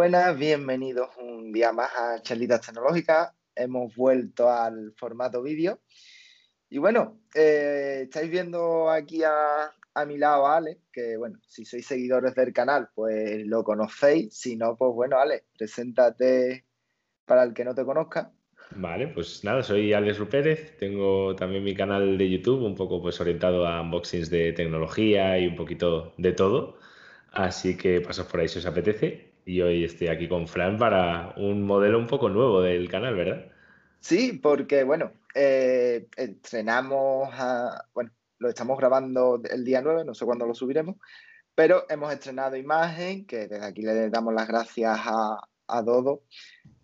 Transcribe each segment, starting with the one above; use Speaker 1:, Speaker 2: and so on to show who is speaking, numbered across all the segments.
Speaker 1: buenas, bienvenidos un día más a Charlitas Tecnológicas. Hemos vuelto al formato vídeo. Y bueno, eh, estáis viendo aquí a, mi lado a Ale, que bueno, si sois seguidores del canal, pues lo conocéis. Si no, pues bueno, Ale, preséntate para el que no te conozca.
Speaker 2: Vale, pues nada, soy Alex Rupérez, tengo también mi canal de YouTube, un poco pues orientado a unboxings de tecnología y un poquito de todo. Así que pasad por ahí si os apetece y hoy estoy aquí con Fran para un modelo un poco nuevo del canal, ¿verdad?
Speaker 1: Sí, porque bueno, eh, estrenamos, bueno, lo estamos grabando el día 9, no sé cuándo lo subiremos, pero hemos estrenado imagen, que desde aquí le damos las gracias a, Dodo,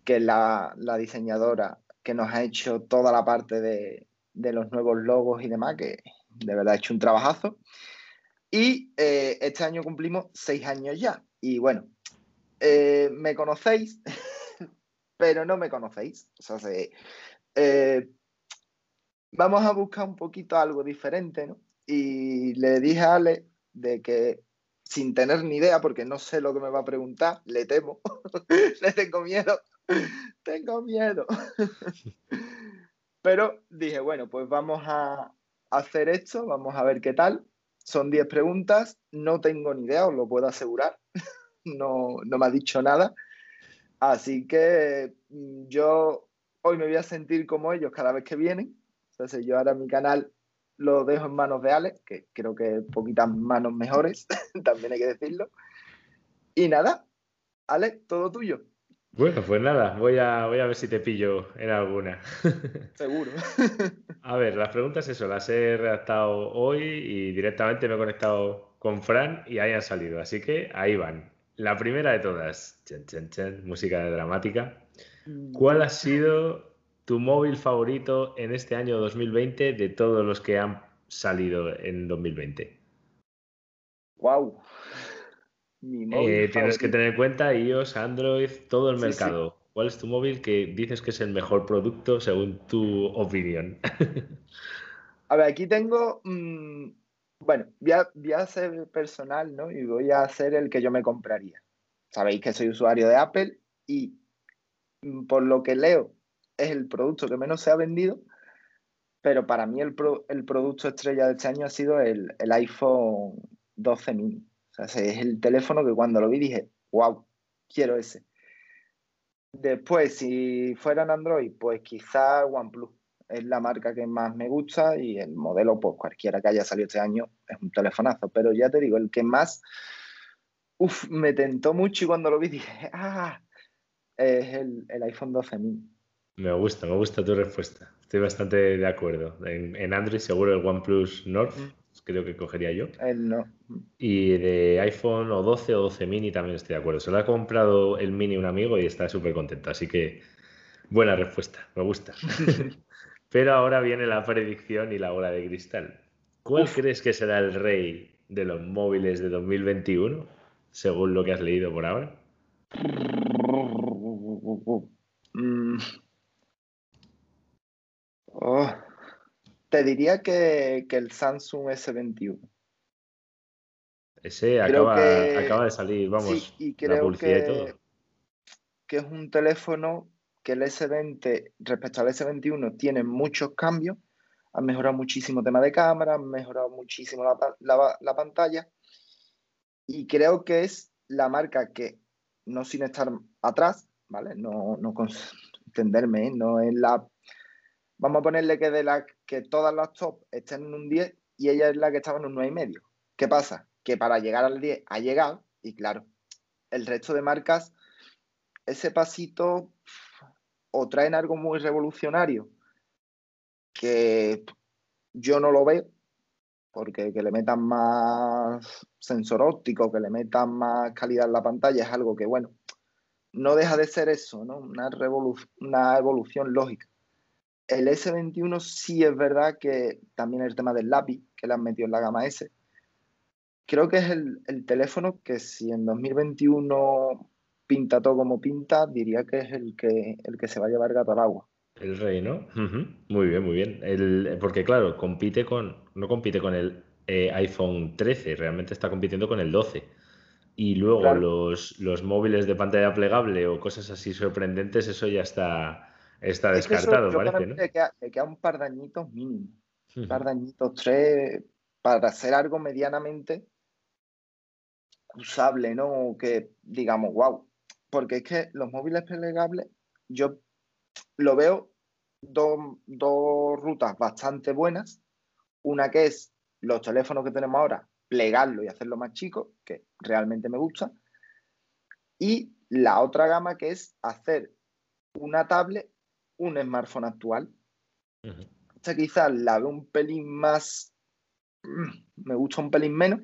Speaker 1: que es la, diseñadora que nos ha hecho toda la parte de, los nuevos logos y demás, que de verdad ha hecho un trabajazo. Y eh, este año cumplimos seis años ya. Y bueno, eh, me conocéis, pero no me conocéis. O sea, eh, vamos a buscar un poquito algo diferente, ¿no? Y le dije a Ale de que sin tener ni idea, porque no sé lo que me va a preguntar, le temo, le tengo miedo, tengo miedo. Pero dije, bueno, pues vamos a hacer esto, vamos a ver qué tal. Son 10 preguntas, no tengo ni idea, os lo puedo asegurar no, me ha dicho nada. Así que mm, yo hoy me voy a sentir como ellos cada vez que vienen. Entonces yo ahora mi canal lo dejo en manos de Ale, que creo que poquitas manos mejores, también hay que decirlo. Y nada, Ale, todo tuyo.
Speaker 2: Bueno, pues nada, voy a, voy a ver si te pillo en alguna.
Speaker 1: Seguro.
Speaker 2: a ver, las preguntas eso, las he redactado hoy y directamente me he conectado con Fran y ahí han salido. Así que ahí van. La primera de todas, música dramática. Mm. ¿Cuál ha sido tu móvil favorito en este año 2020 de todos los que han salido en 2020?
Speaker 1: Wow.
Speaker 2: Eh, tienes que tener en cuenta iOS, Android, todo el mercado. ¿Cuál es tu móvil que dices que es el mejor producto según tu opinión?
Speaker 1: a ver, aquí tengo mm, bueno, voy a, ser personal, ¿no? Y voy a ser el que yo me compraría. Sabéis que soy usuario de Apple y mm, por lo que leo es el producto que menos se ha vendido, pero para mí el, producto estrella de este año ha sido el, iPhone 12 mini. O sea, es el teléfono que cuando lo vi dije, wow, quiero ese. Después, si fuera en Android, pues quizá OnePlus es la marca que más me gusta y el modelo, pues cualquiera que haya salido este año, es un telefonazo. Pero ya te digo, el que más uf, me tentó mucho y cuando lo vi dije, ah, es el, iPhone 12 mini.
Speaker 2: Me gusta, me gusta tu respuesta. Estoy bastante de acuerdo. En, Android seguro el OnePlus North, creo que cogería yo.
Speaker 1: El no.
Speaker 2: Y de iPhone o 12 o 12 mini también estoy de acuerdo. Se lo ha comprado el mini un amigo y está súper contento. Así que buena respuesta, me gusta. Pero ahora viene la predicción y la bola de cristal. ¿Cuál crees que será el rey de los móviles de 2021, según lo que has leído por ahora?
Speaker 1: Mm. Oh. Te diría que, el Samsung S21.
Speaker 2: Ese acaba, de salir, vamos, la publicidad y todo.
Speaker 1: Que es un teléfono que el S20 respecto al S21 tiene muchos cambios, han mejorado muchísimo el tema de cámara, han mejorado muchísimo la, pantalla y creo que es la marca que, no sin estar atrás, ¿vale? No, no entenderme, ¿eh? no es la... Vamos a ponerle que de la que todas las top estén en un 10 y ella es la que estaba en un 9,5. ¿Qué pasa? Que para llegar al 10 ha llegado y claro, el resto de marcas, ese pasito o traen algo muy revolucionario que yo no lo veo, porque que le metan más sensor óptico, que le metan más calidad en la pantalla, es algo que, bueno, no deja de ser eso, ¿no? Una, evolución lógica. El S21 sí es verdad que también el tema del lápiz, que le han metido en la gama S, creo que es el teléfono que si en 2021 pinta todo como pinta, diría que es el que, el que se va a llevar gato al agua.
Speaker 2: El rey, ¿no? Muy bien, muy bien. El, porque claro, compite con, no compite con el eh, iPhone 13, realmente está compitiendo con el 12. Y luego los, los, móviles de pantalla plegable o cosas así sorprendentes, eso ya está, está descartado, parece, ¿no?
Speaker 1: Le queda, un par de añitos mínimo. Un par de añitos, tres, para hacer algo medianamente usable, ¿no? Que digamos, wow. Porque es que los móviles plegables, yo lo veo dos, dos rutas bastante buenas. Una que es los teléfonos que tenemos ahora, plegarlo y hacerlo más chico, que realmente me gusta. Y la otra gama que es hacer una tablet, un smartphone actual. Esta quizás la veo un pelín más, me gusta un pelín menos,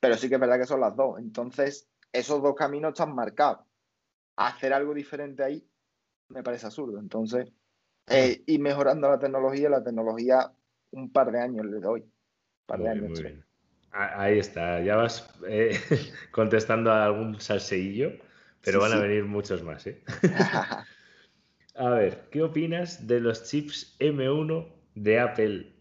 Speaker 1: pero sí que es verdad que son las dos. Entonces, esos dos caminos están marcados. Hacer algo diferente ahí me parece absurdo. Entonces, eh, y mejorando la tecnología, la tecnología un par de años le doy. Un par de años.
Speaker 2: Ahí está, ya vas eh, contestando a algún salseillo, pero van a venir muchos más. ¿eh? a ver, ¿qué opinas de los chips M1 de Apple?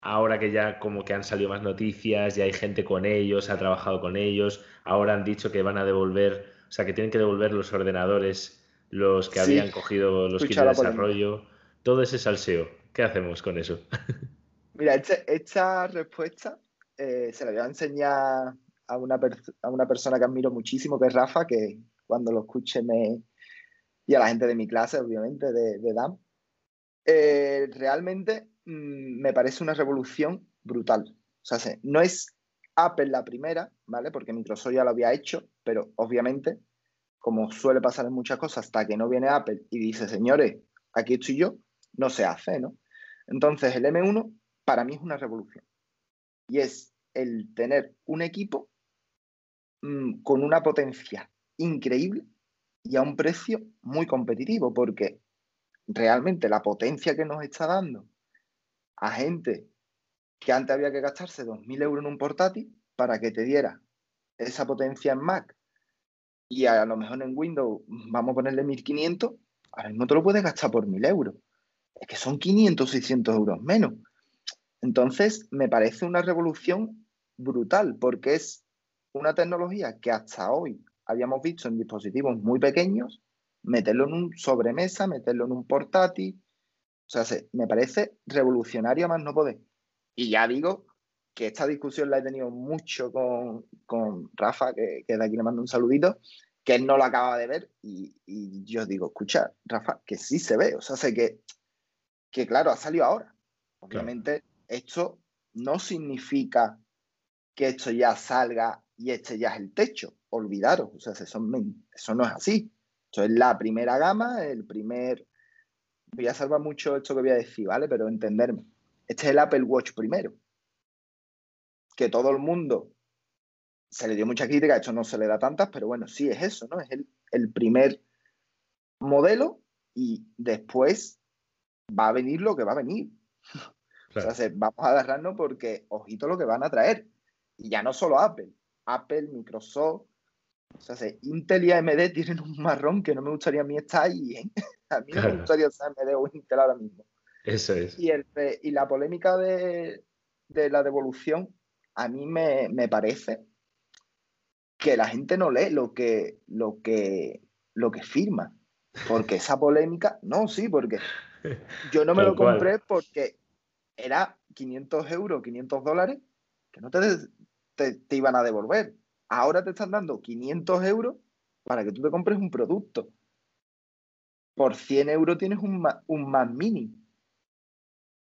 Speaker 2: Ahora que ya como que han salido más noticias, ya hay gente con ellos, ha trabajado con ellos, ahora han dicho que van a devolver, o sea, que tienen que devolver los ordenadores, los que habían cogido los kits de desarrollo, todo ese salseo. ¿Qué hacemos con eso?
Speaker 1: Mira, esta respuesta eh, se la voy a enseñar a una, a una persona que admiro muchísimo, que es Rafa, que cuando lo escuche me... y a la gente de mi clase, obviamente, de, de DAM. Eh, realmente mm, me parece una revolución brutal. O sea, no es Apple la primera, ¿vale? Porque Microsoft ya lo había hecho, pero obviamente, como suele pasar en muchas cosas, hasta que no viene Apple y dice, señores, aquí estoy yo, no se hace, ¿no? Entonces, el M1 para mí es una revolución. Y es el tener un equipo mm, con una potencia increíble y a un precio muy competitivo, porque realmente la potencia que nos está dando a gente que antes había que gastarse 2.000 euros en un portátil para que te diera esa potencia en Mac y a lo mejor en Windows vamos a ponerle 1.500, ahora mismo te lo puedes gastar por 1.000 euros. Es que son 500, 600 euros menos. Entonces, me parece una revolución brutal porque es una tecnología que hasta hoy habíamos visto en dispositivos muy pequeños, meterlo en un sobremesa, meterlo en un portátil. O sea, me parece revolucionario más no poder. Y ya digo que esta discusión la he tenido mucho con, con Rafa, que, que, de aquí le mando un saludito, que él no lo acaba de ver. Y, y yo digo, escucha, Rafa, que sí se ve. O sea, sé que, que claro, ha salido ahora. Obviamente, esto no significa que esto ya salga y este ya es el techo. Olvidaros, o sea, eso, eso no es así. Esto es la primera gama, el primer... Voy a salvar mucho esto que voy a decir, ¿vale? Pero entenderme. Este es el Apple Watch primero. Que todo el mundo se le dio mucha crítica, esto no se le da tantas, pero bueno, sí es eso, ¿no? Es el primer modelo y después va a venir lo que va a venir. O sea, vamos a agarrarnos porque, ojito, lo que van a traer. Y ya no solo Apple, Apple, Microsoft. O sea, Intel y AMD tienen un marrón que no me gustaría a mí estar ahí. ¿eh? A mí no me gustaría estar AMD o Intel ahora mismo.
Speaker 2: Eso es.
Speaker 1: Y, el, y la polémica de, de, la devolución, a mí me, me, parece que la gente no lee lo que, lo que, lo que firma. Porque esa polémica, no, sí, porque yo no me lo compré porque era 500 euros, 500 dólares, que no te, te, iban a devolver. Ahora te están dando 500 euros para que tú te compres un producto. Por 100 euros tienes un, un Mac Mini.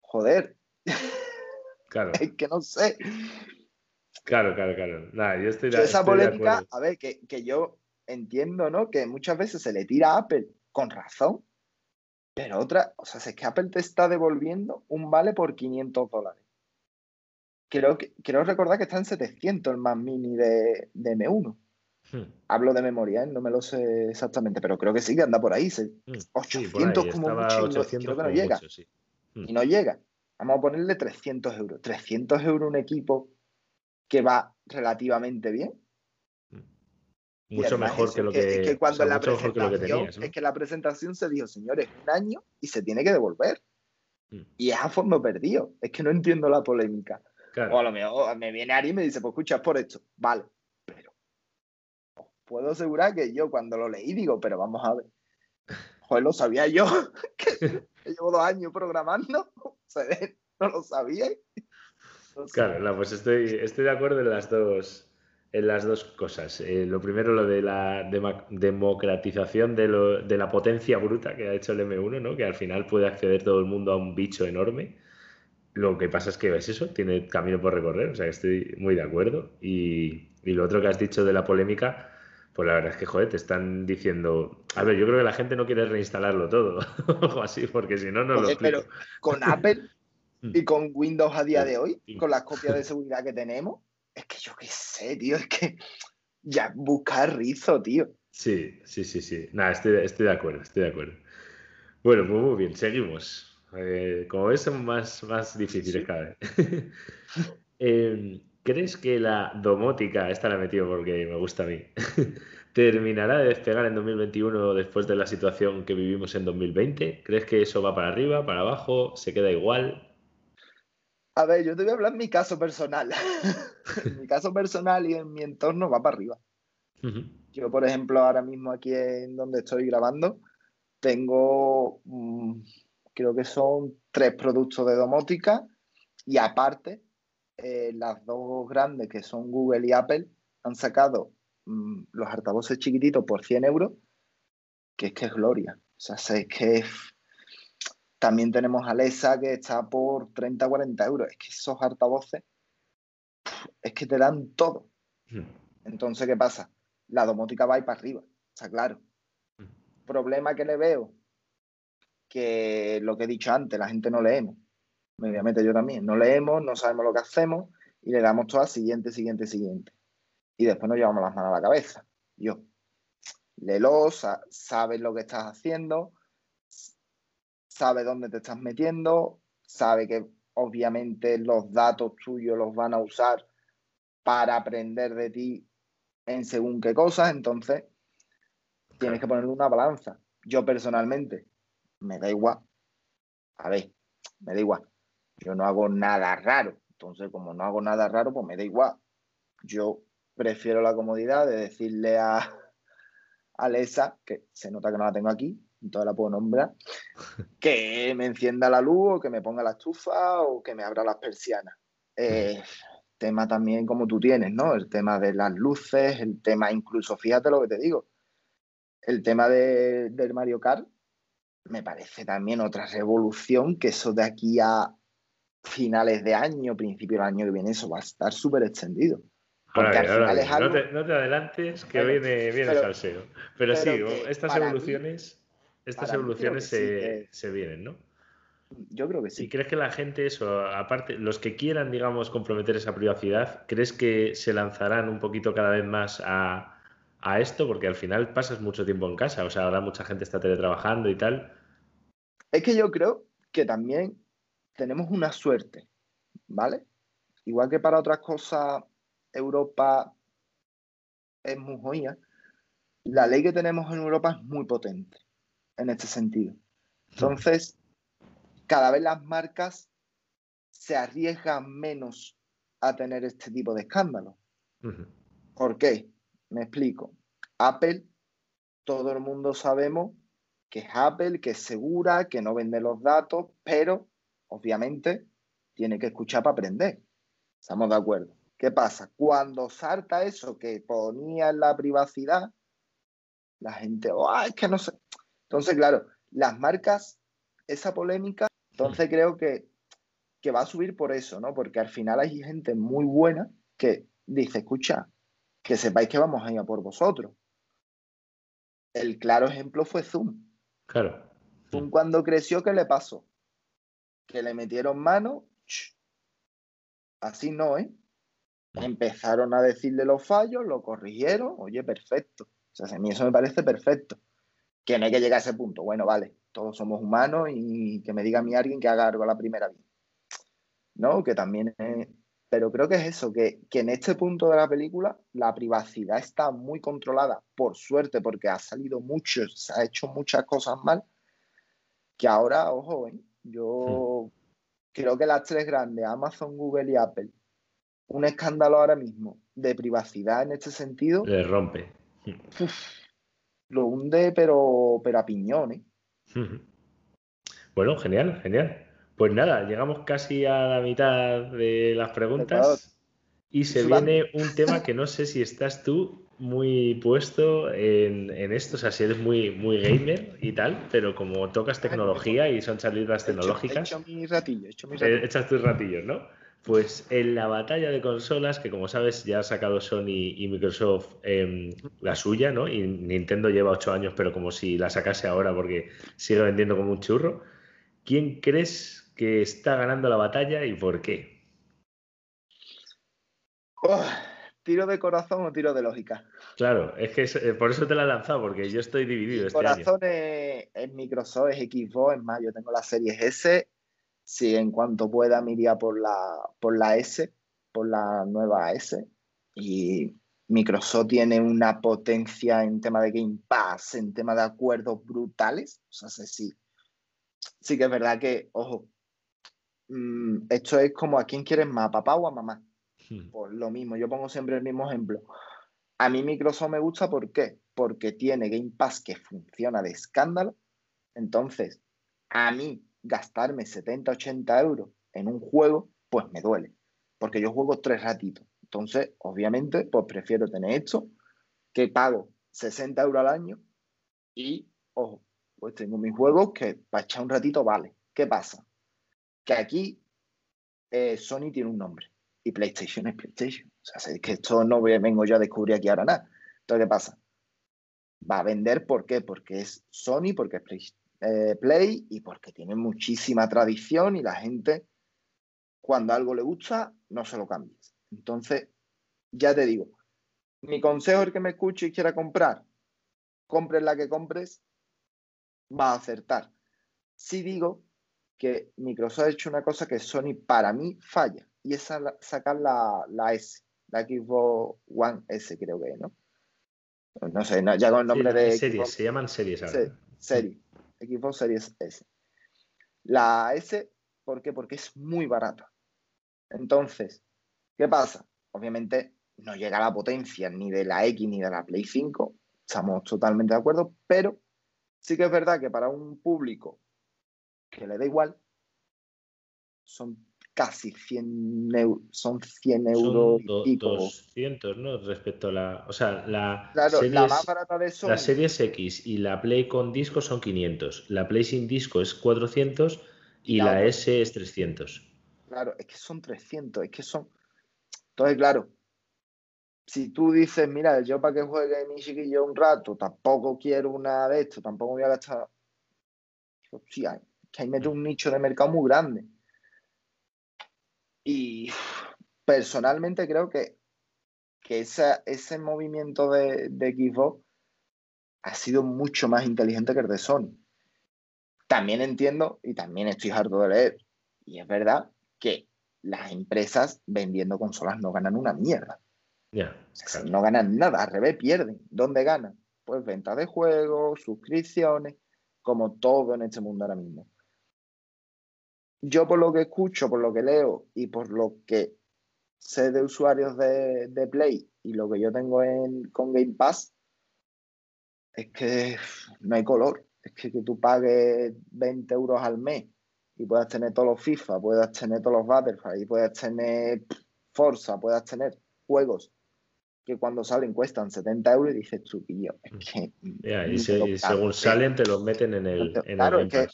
Speaker 1: Joder.
Speaker 2: Claro.
Speaker 1: es que no sé.
Speaker 2: Claro, claro, claro. Nada, yo estoy,
Speaker 1: esa polémica, a ver, que, que, yo entiendo, ¿no? Que muchas veces se le tira a Apple con razón, pero otra, o sea, es que Apple te está devolviendo un vale por 500 dólares. Creo, que, quiero recordar que está en 700 el más mini de, de M1. Hmm. Hablo de memoria, ¿eh? no me lo sé exactamente, pero creo que sí que anda por ahí. 800 hmm. como mucho, 800 creo que no llega. Hmm. Y no llega. Vamos a ponerle 300 euros. 300 euros un equipo que va relativamente bien.
Speaker 2: Mucho mejor que lo que,
Speaker 1: es que cuando la presentación, Es que la presentación se dijo, señores, un año y se tiene que devolver. Mm. Y es a fondo perdido. Es que no entiendo la polémica. O a lo mejor me viene Ari y me dice, pues escucha por esto. Vale. Pero puedo asegurar que yo cuando lo leí digo, pero vamos a ver. Joder, lo sabía yo, que, llevo dos años programando, no lo sabía.
Speaker 2: Claro, pues estoy, estoy de acuerdo en las dos, en las dos cosas. Eh, lo primero, lo de la democratización de, la potencia bruta que ha hecho el M1, ¿no? que al final puede acceder todo el mundo a un bicho enorme. Lo que pasa es que es eso, tiene camino por recorrer, o sea que estoy muy de acuerdo. Y, y lo otro que has dicho de la polémica, pues la verdad es que, joder, te están diciendo. A ver, yo creo que la gente no quiere reinstalarlo todo, o así, porque si no, no lo explico. Pero
Speaker 1: con Apple mm. y con Windows a día de hoy, con las copias de seguridad que tenemos, es que yo qué sé, tío, es que ya buscar rizo, tío.
Speaker 2: Sí, sí, sí, sí. Nada, estoy, de acuerdo, estoy de acuerdo. Bueno, pues muy bien, seguimos. Eh, como ves, son más, más difíciles cada vez. Em, ¿Crees que la domótica, esta la he metido porque me gusta a mí, terminará de despegar en 2021 después de la situación que vivimos en 2020? ¿Crees que eso va para arriba, para abajo, se queda igual?
Speaker 1: A ver, yo te voy a hablar en mi caso personal. en mi caso personal y en mi entorno va para arriba. Yo, por ejemplo, ahora mismo aquí en donde estoy grabando, tengo, mm, creo que son tres productos de domótica y aparte, eh, las dos grandes que son Google y Apple han sacado mm, los altavoces chiquititos por 100 euros, que es que es gloria. O sea, sé que es también tenemos Alexa que está por 30, 40 euros. Es que esos altavoces es que te dan todo. Hmm. Entonces, ¿qué pasa? La domótica va a ir para arriba, está claro. Hmm. Problema que le veo, que lo que he dicho antes, la gente no leemos. Obviamente yo también. No leemos, no sabemos lo que hacemos y le damos todo a siguiente, siguiente, siguiente. Y después nos llevamos las manos a la cabeza. Yo, léelo, sabes lo que estás haciendo, sabe dónde te estás metiendo, sabe que obviamente los datos tuyos los van a usar para aprender de ti en según qué cosas, entonces tienes que ponerle una balanza. Yo personalmente, me da igual. A ver, me da igual. Yo no hago nada raro. Entonces, como no hago nada raro, pues me da igual. Yo prefiero la comodidad de decirle a Alexa, que se nota que no la tengo aquí, entonces la puedo nombrar, que me encienda la luz o que me ponga la estufa o que me abra las persianas. Eh, tema también como tú tienes, ¿no? El tema de las luces, el tema incluso, fíjate lo que te digo, el tema de, del Mario Kart me parece también otra revolución que eso de aquí a finales de año, principio del año que viene, eso va a estar súper extendido.
Speaker 2: Porque al final es algo... no, te, adelantes que viene, viene pero, salseo. Pero, sí, estas evoluciones estas evoluciones se, vienen, ¿no?
Speaker 1: Yo creo que sí.
Speaker 2: ¿Y crees que la gente, eso, aparte, los que quieran, digamos, comprometer esa privacidad, ¿crees que se lanzarán un poquito cada vez más a, esto? Porque al final pasas mucho tiempo en casa, o sea, ahora mucha gente está teletrabajando y tal.
Speaker 1: Es que yo creo que también tenemos una suerte, ¿vale? Igual que para otras cosas, Europa es muy joya. La ley que tenemos en Europa es muy potente en este sentido. Entonces, cada vez las marcas se arriesgan menos a tener este tipo de escándalos. ¿Por qué? Me explico. Apple, todo el mundo sabemos que es Apple, que es segura, que no vende los datos, pero obviamente tiene que escuchar para aprender. Estamos de acuerdo. ¿Qué pasa? Cuando salta eso que ponía en la privacidad, la gente, oh, es que no sé. Entonces, claro, las marcas, esa polémica, entonces creo que, va a subir por eso, ¿no? Porque al final hay gente muy buena que dice, escucha, que sepáis que vamos a ir a por vosotros. El claro ejemplo fue Zoom.
Speaker 2: Claro.
Speaker 1: Zoom cuando creció, ¿qué le pasó? Que le metieron mano. Así no, ¿eh? Empezaron a decirle los fallos, lo corrigieron, oye, perfecto. O sea, a mí eso me parece perfecto que no hay que llegar a ese punto. Bueno, vale, todos somos humanos y que me diga a mí alguien que haga algo a la primera vez. ¿No? Que también es... Pero creo que es eso, que, en este punto de la película la privacidad está muy controlada, por suerte, porque ha salido mucho, se ha hecho muchas cosas mal, que ahora, ojo, ¿eh? Yo hmm. creo que las tres grandes, Amazon, Google y Apple, un escándalo ahora mismo de privacidad en este sentido.
Speaker 2: Le rompe.
Speaker 1: lo hunde, pero, pero a piñones.
Speaker 2: Bueno, genial, genial. Pues nada, llegamos casi a la mitad de las preguntas y se viene un tema que no sé si estás tú muy puesto en, esto, o sea, si eres muy, muy gamer y tal, pero como tocas tecnología y son salidas tecnológicas...
Speaker 1: He hecho, he hecho
Speaker 2: eh, Echas tus ratillos, ¿no? Pues en la batalla de consolas, que como sabes ya ha sacado Sony y Microsoft em, la suya, ¿no? Y Nintendo lleva ocho años, pero como si la sacase ahora porque sigue vendiendo como un churro. ¿Quién crees que está ganando la batalla y por qué?
Speaker 1: Oh, ¿Tiro de corazón o tiro de lógica?
Speaker 2: Claro, es que eh, por eso te la he lanzado, porque yo estoy dividido. Este
Speaker 1: corazón Es, Microsoft, es Xbox, es más, yo tengo la serie S. Si en cuanto pueda me iría por la, por la S, por la nueva S. Y Microsoft tiene una potencia en tema de Game Pass, en tema de acuerdos brutales. O sea, sí, sí que es verdad que, ojo, mm, esto es como a quién quieres más, a papá o a mamá. Pues lo mismo, yo pongo siempre el mismo ejemplo. A mí Microsoft me gusta, ¿por qué? Porque tiene Game Pass que funciona de escándalo. Entonces, a mí gastarme 70, 80 euros en un juego, pues me duele. Porque yo juego tres ratitos. Entonces, obviamente, pues prefiero tener esto, que pago 60 euros al año y, ojo, pues tengo mis juegos que para echar un ratito vale. ¿Qué pasa? Que aquí eh, Sony tiene un nombre PlayStation es PlayStation. O sea, es que esto no vengo yo a descubrir aquí ahora nada. Entonces, ¿qué pasa? Va a vender, ¿por qué? Porque es Sony, porque es Play, eh, Play y porque tiene muchísima tradición y la gente, cuando algo le gusta, no se lo cambies. Entonces, ya te digo, mi consejo es que me escuche y quiera comprar, compres la que compres, va a acertar. Si digo que Microsoft ha hecho una cosa que Sony para mí falla, y es sacar la, la, S, la Xbox One S creo que ¿no? No sé, ya con el nombre de...
Speaker 2: Series, se llaman series
Speaker 1: ahora. series, Xbox Series S. La S, ¿por qué? Porque es muy barata. Entonces, ¿qué pasa? Obviamente no llega a la potencia ni de la X ni de la Play 5, estamos totalmente de acuerdo, pero Sí que es verdad que para un público que le da igual, son casi 100 euros, son 100 euros
Speaker 2: y 200, ¿no? Respecto a la... O sea, la,
Speaker 1: claro, la más barata de
Speaker 2: Sony... La Series X y la Play con disco son 500, la Play sin disco es 400 y la, S es 300.
Speaker 1: Claro, es que son 300, es que son... Entonces, claro, si tú dices, mira, yo para que juegue mi chiquillo un rato, tampoco quiero una de esto, tampoco voy a gastar. Sí, hay, que ahí mete un nicho de mercado muy grande. Y personalmente creo que, que ese movimiento de, de Xbox ha sido mucho más inteligente que el de Sony. También entiendo y también estoy harto de leer. Y es verdad que las empresas vendiendo consolas no ganan una mierda. No ganan nada, al revés, pierden. ¿Dónde ganan? Pues venta de juegos, suscripciones, como todo en este mundo ahora mismo. Yo por lo que escucho, por lo que leo y por lo que sé de usuarios de, Play y lo que yo tengo en, con Game Pass, es que no hay color. Es que, que tú pagues 20 euros al mes y puedas tener todos los FIFA, puedas tener todos los Battlefield, y puedas tener Forza, puedas tener juegos que cuando salen cuestan 70 euros y dices tú, tío, es mm. que...
Speaker 2: y, según salen te los meten en el...
Speaker 1: claro, es, que,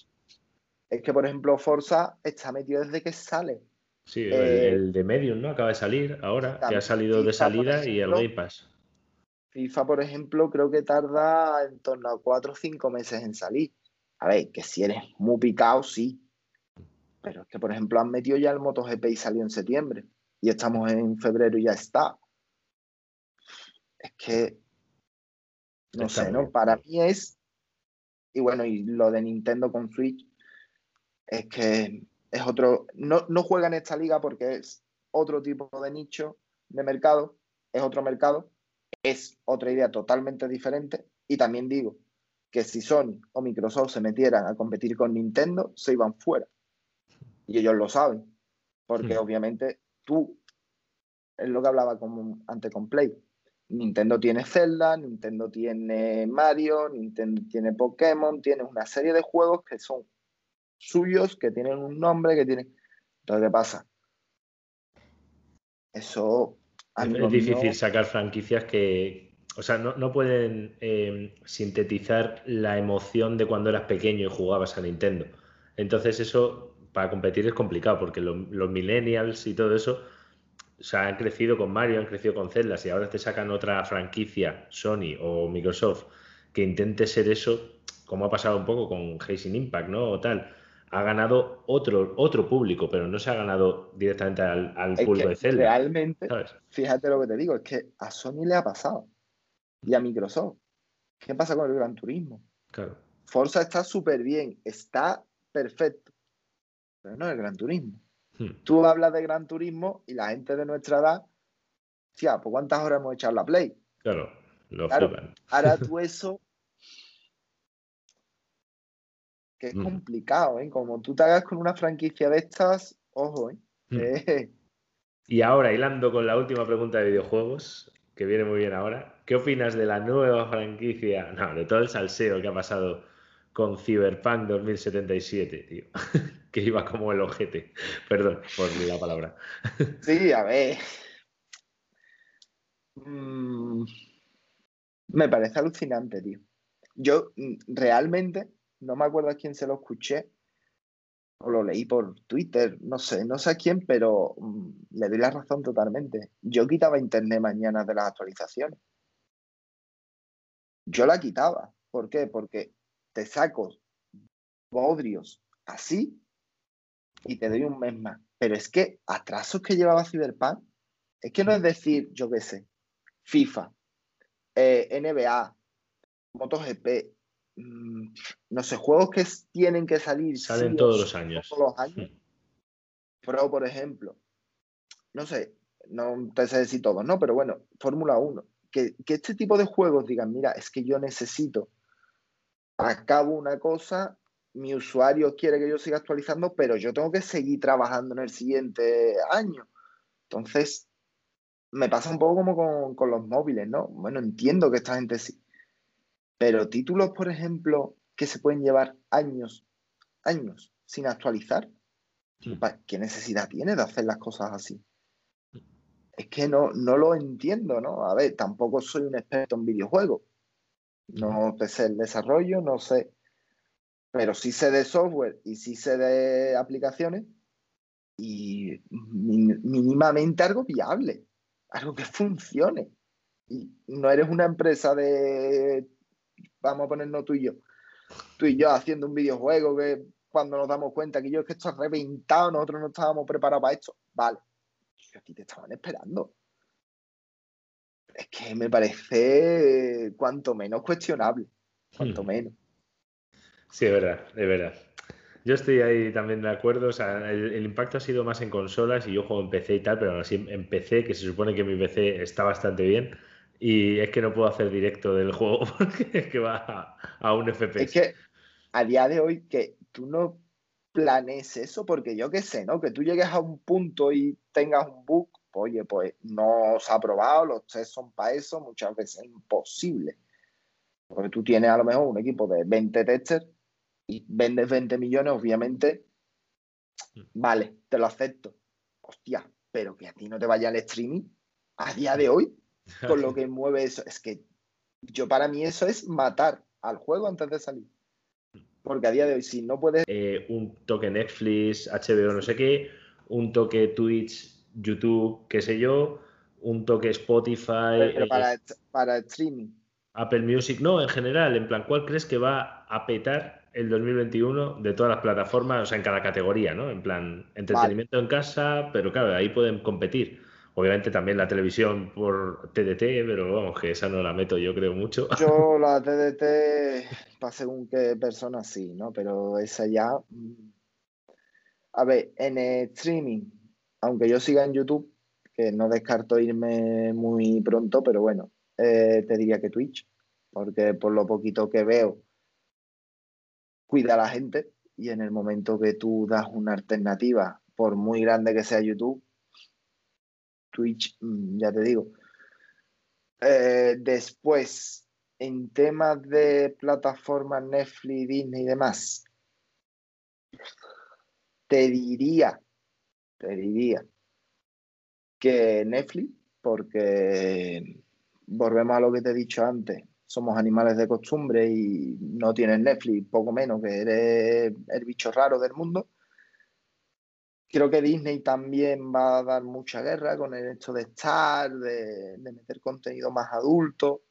Speaker 1: es que, por ejemplo, Forza está metido desde que sale.
Speaker 2: Sí, el, eh, de Medium, ¿no? Acaba de salir ahora, que ha salido de salida y el Game Pass.
Speaker 1: FIFA, por ejemplo, creo que tarda en torno a 4 o 5 meses en salir. A ver, que si eres muy picado, sí. Pero es que, por ejemplo, han metido ya el MotoGP y salió en septiembre. Y estamos en febrero y ya está es que, no sé, ¿no? Para mí es, y bueno, y lo de Nintendo con Switch, es que es otro, no, no juega en esta liga porque es otro tipo de nicho de mercado, es otro mercado, es otra idea totalmente diferente, y también digo que si Sony o Microsoft se metieran a competir con Nintendo, se iban fuera. Y ellos lo saben, porque hmm. obviamente tú, es lo que hablaba con, antes con Play, Nintendo tiene Zelda, Nintendo tiene Mario, Nintendo tiene Pokémon, tiene una serie de juegos que son suyos, que tienen un nombre, que tienen... Entonces, ¿qué pasa? Eso...
Speaker 2: es difícil sacar franquicias que, o sea, no, pueden eh, sintetizar la emoción de cuando eras pequeño y jugabas a Nintendo. Entonces eso para competir es complicado porque los millennials y todo eso o sea, han crecido con Mario, han crecido con Zelda, y ahora te sacan otra franquicia, Sony o Microsoft, que intente ser eso, como ha pasado un poco con Hazing Impact, ¿no? O tal. Ha ganado otro, otro público, pero no se ha ganado directamente al, público de Zelda.
Speaker 1: Realmente, fíjate lo que te digo, es que a Sony le ha pasado y a Microsoft. ¿Qué pasa con el Gran Turismo?
Speaker 2: Claro.
Speaker 1: Forza está súper bien, está perfecto, pero no el Gran Turismo. Hmm. Tú hablas de Gran Turismo y la gente de nuestra edad, tía, ¿por cuántas horas hemos echado la Play?
Speaker 2: Claro, lo
Speaker 1: claro, Ahora tú eso, que es complicado, ¿eh? Como tú te hagas con una franquicia de estas, ojo, ¿eh? ¿eh?
Speaker 2: Y ahora, hilando con la última pregunta de videojuegos, que viene muy bien ahora. ¿Qué opinas de la nueva franquicia? No, de todo el salseo que ha pasado con Cyberpunk 2077, tío. que iba como el ojete. Perdón por la palabra.
Speaker 1: sí, a ver. Mm, me parece alucinante, tío. Yo mm, realmente no me acuerdo a quién se lo escuché o lo leí por Twitter, no sé, no sé a quién, pero mm, le doy la razón totalmente. Yo quitaba internet mañana de las actualizaciones. Yo la quitaba. ¿Por qué? Porque te saco bodrios así y te doy un mes más. Pero es que atrasos que llevaba Cyberpunk, es que no es decir, yo qué sé, FIFA, eh, NBA, MotoGP, no sé, juegos que tienen que salir.
Speaker 2: Salen todos los años.
Speaker 1: Todos los años. Pro, por ejemplo. No sé, no te sé decir todos, ¿no? Pero bueno, Fórmula 1. Que, que, este tipo de juegos digan, mira, es que yo necesito, acabo una cosa, mi usuario quiere que yo siga actualizando, pero yo tengo que seguir trabajando en el siguiente año. Entonces, me pasa un poco como con, con los móviles, ¿no? Bueno, entiendo que esta gente sí pero títulos, por ejemplo, que se pueden llevar años, años sin actualizar, mm. ¿qué necesidad tiene de hacer las cosas así? Es que no, no lo entiendo, ¿no? A ver, tampoco soy un experto en videojuegos. No sé el desarrollo, no sé. Pero sí sé de software y sí sé de aplicaciones y mínimamente algo viable, algo que funcione. Y no eres una empresa de vamos a ponernos tú y yo, tú y yo haciendo un videojuego que cuando nos damos cuenta que yo es que esto es reventado, nosotros no estábamos preparados para esto, vale, aquí te estaban esperando. Es que me parece cuanto menos cuestionable, cuanto hmm. menos.
Speaker 2: Sí, es verdad, es verdad. Yo estoy ahí también de acuerdo. O sea, el, impacto ha sido más en consolas y yo juego en PC y tal, pero aún así en PC, que se supone que mi PC está bastante bien, y es que no puedo hacer directo del juego porque es que va a, un FPS.
Speaker 1: Es que a día de hoy que tú no planees eso, porque yo qué sé, ¿no? Que tú llegues a un punto y tengas un bug, oye, pues no se ha probado, los test son para eso, muchas veces es imposible. Porque tú tienes a lo mejor un equipo de 20 testers y vendes 20 millones, obviamente, mm. vale, te lo acepto. Hostia, pero que a ti no te vaya el streaming a día de hoy, con lo que mueve eso. Es que yo para mí eso es matar al juego antes de salir. Porque a día de hoy, si no puedes...
Speaker 2: Eh, un toque Netflix, HBO, no sé qué, un toque Twitch, YouTube, qué sé yo, un toque Spotify...
Speaker 1: Pero para, para streaming.
Speaker 2: Apple Music, no, en general, en plan, ¿cuál crees que va a petar el 2021 de todas las plataformas, o sea, en cada categoría, ¿no? En plan, entretenimiento en casa, pero claro, ahí pueden competir. Obviamente también la televisión por TDT, pero vamos, que esa no la meto yo creo mucho.
Speaker 1: Yo la TDT, para según qué persona sí, ¿no? Pero esa ya... Mm, a ver, en streaming, aunque yo siga en YouTube, que no descarto irme muy pronto, pero bueno, eh, te diría que Twitch, porque por lo poquito que veo, cuida a la gente y en el momento que tú das una alternativa, por muy grande que sea YouTube, Twitch, mm, ya te digo, Eh, después, en temas de plataformas Netflix, Disney y demás, te diría, te diría que Netflix, porque volvemos a lo que te he dicho antes, somos animales de costumbre y no tienes Netflix, poco menos que eres el bicho raro del mundo. Creo que Disney también va a dar mucha guerra con el hecho de estar, de, meter contenido más adulto.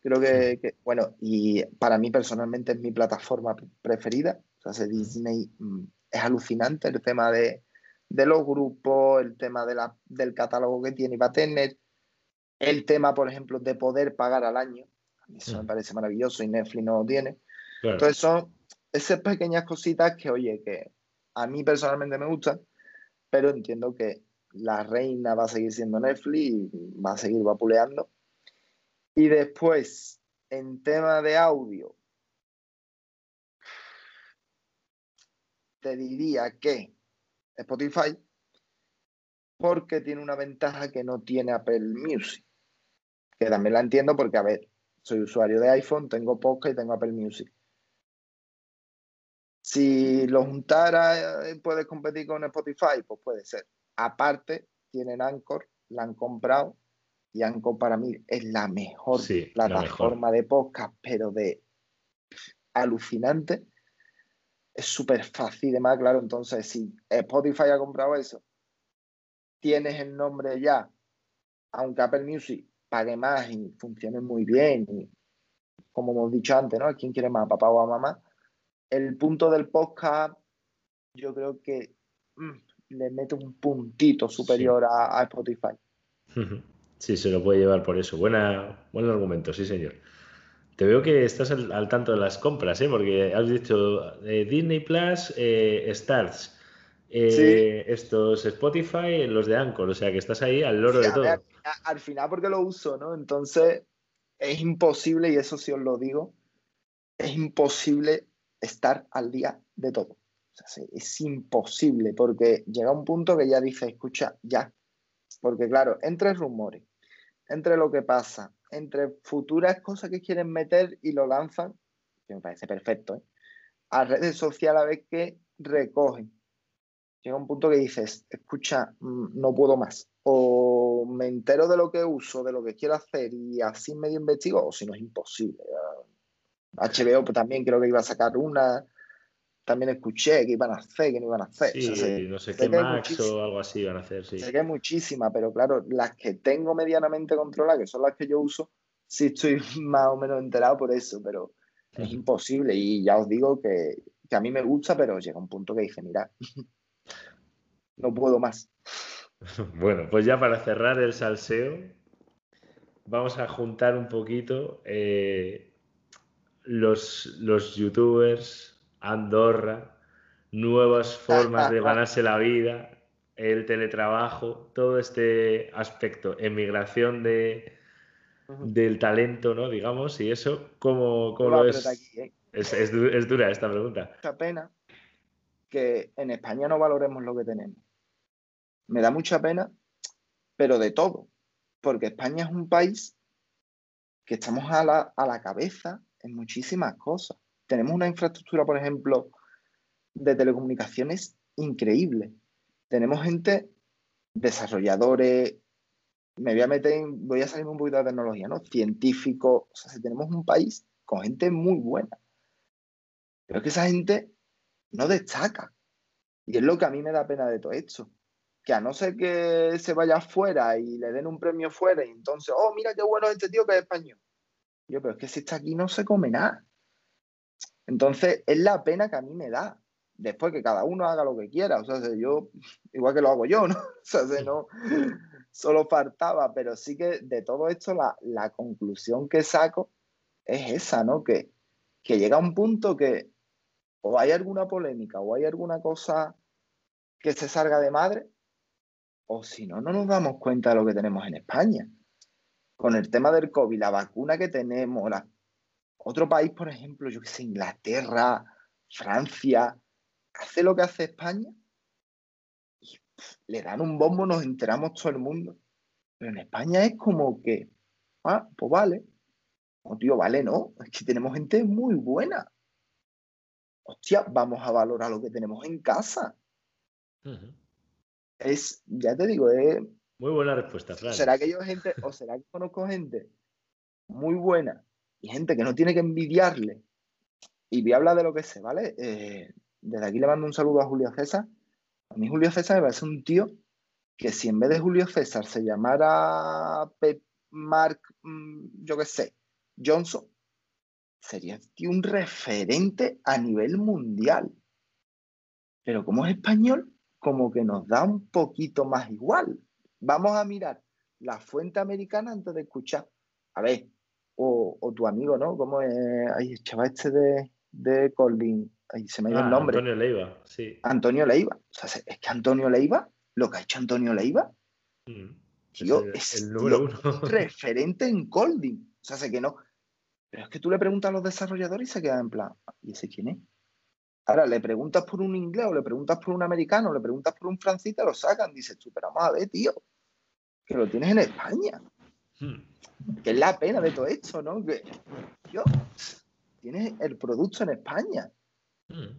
Speaker 1: Creo que, bueno, y para mí personalmente es mi plataforma preferida. O sea, Disney mm, es alucinante el tema de, los grupos, el tema de la, del catálogo que tiene y va a tener, el tema, por ejemplo, de poder pagar al año. Eso me parece maravilloso y Netflix no lo tiene. Entonces son esas pequeñas cositas que, oye, que a mí personalmente me gusta, pero entiendo que la reina va a seguir siendo Netflix y va a seguir vapuleando. Y después, en tema de audio, te diría que Spotify, porque tiene una ventaja que no tiene Apple Music. Que también la entiendo porque, a ver, soy usuario de iPhone, tengo podcast y tengo Apple Music. Si lo juntara, eh, puedes competir con Spotify, pues puede ser. Aparte, tienen Anchor, la han comprado y Anchor para mí es la mejor plataforma de podcast, pero de alucinante. Es súper fácil y demás, claro. Entonces, si Spotify ha comprado eso, tienes el nombre ya, aunque Apple Music pague más y funcione muy bien, y como hemos dicho antes, ¿no? ¿Quién quiere más, papá o a mamá? El punto del podcast, yo creo que mm, le mete un puntito superior a, Spotify.
Speaker 2: Sí, se lo puede llevar por eso. Buena, buen argumento, sí, señor. Te veo que estás al, tanto de las compras, ¿eh? porque has dicho eh, Disney Plus, eh, Stars, eh, estos Spotify, los de Anchor, o sea que estás ahí al loro de todo.
Speaker 1: al final porque lo uso, ¿no? Entonces es imposible, y eso sí os lo digo, es imposible estar al día de todo. es imposible porque llega un punto que ya dice, escucha, ya. Porque claro, entre rumores, entre lo que pasa, entre futuras cosas que quieren meter y lo lanzan, que me parece perfecto, ¿eh? a redes sociales a ver qué recogen. Llega un punto que dices, escucha, mm, no puedo más. O me entero de lo que uso, de lo que quiero hacer y así medio investigo, o si no es imposible. HBO pues, también creo que iba a sacar una. También escuché que iban a hacer, que no iban a hacer.
Speaker 2: Sí, no sé qué Max o algo así iban a hacer, sí.
Speaker 1: Sé que hay muchísimas, pero claro, las que tengo medianamente controladas, que son las que yo uso, sí estoy más o menos enterado por eso, pero es imposible. Y ya os digo que, que a mí me gusta, pero llega un punto que dije, mira, no puedo más.
Speaker 2: Bueno, pues ya para cerrar el salseo, vamos a juntar un poquito eh, los, los youtubers, Andorra, nuevas formas de ganarse la vida, el teletrabajo, todo este aspecto, emigración de, del talento, ¿no? Digamos, y eso, ¿cómo, cómo lo? ¿eh? es, es, es, dura esta pregunta.
Speaker 1: Mucha pena que en España no valoremos lo que tenemos. Me da mucha pena, pero de todo, porque España es un país que estamos a la, a la cabeza en muchísimas cosas. Tenemos una infraestructura, por ejemplo, de telecomunicaciones increíble. Tenemos gente, desarrolladores, me voy a meter voy a salir un poquito de tecnología, ¿no? Científicos, o sea, tenemos un país con gente muy buena. Pero es que esa gente no destaca. Y es lo que a mí me da pena de todo esto. Que a no ser que se vaya afuera y le den un premio fuera y entonces, oh, mira qué bueno este tío que es español. Yo, pero es que si está aquí no se come nada. Entonces, es la pena que a mí me da. Después que cada uno haga lo que quiera. O sea, yo, igual que lo hago yo, ¿no? O sea, no, solo faltaba. Pero sí que de todo esto, la, conclusión que saco es esa, ¿no? Que, que llega un punto que o hay alguna polémica o hay alguna cosa que se salga de madre, o si no, no nos damos cuenta de lo que tenemos en España con el tema del COVID, la vacuna que tenemos, otro país, por ejemplo, yo que sé, Inglaterra, Francia, hace lo que hace España y le dan un bombo, nos enteramos todo el mundo. Pero en España es como que Ah, pues vale. Oh, tío, vale, no. Es que tenemos gente muy buena. Hostia, vamos a valorar lo que tenemos en casa. Es, ya te digo, es.
Speaker 2: Muy buena respuesta, Fran.
Speaker 1: ¿Será que yo gente, o será que conozco gente muy buena y gente que no tiene que envidiarle? Y voy a hablar de lo que sé, ¿vale? Eh, desde aquí le mando un saludo a Julio César. A mí Julio César me parece un tío que si en vez de Julio César se llamara Mark, mm, yo qué sé, Johnson, sería un referente a nivel mundial. Pero como es español, como que nos da un poquito más igual. Vamos a mirar la fuente americana antes de escuchar. A ver, o, tu amigo, ¿no? ¿Cómo es? Ay, el chaval este de, de Colin. Ahí se me ha ido el ah, nombre.
Speaker 2: Antonio Leiva, sí.
Speaker 1: Antonio Leiva. O sea, es que Antonio Leiva, lo que ha hecho Antonio Leiva, mm, es el, número uno. referente en Colding. O sea, sé que no. Pero es que tú le preguntas a los desarrolladores y se quedan en plan, ¿y ese quién es? Ahora, le preguntas por un inglés o le preguntas por un americano, o le preguntas por un francés, te lo sacan. Dices tú, pero vamos a ver, tío, que lo tienes en España. Hmm. Que es la pena de todo esto, ¿no? Que, tío, tienes el producto en España.
Speaker 2: Hmm.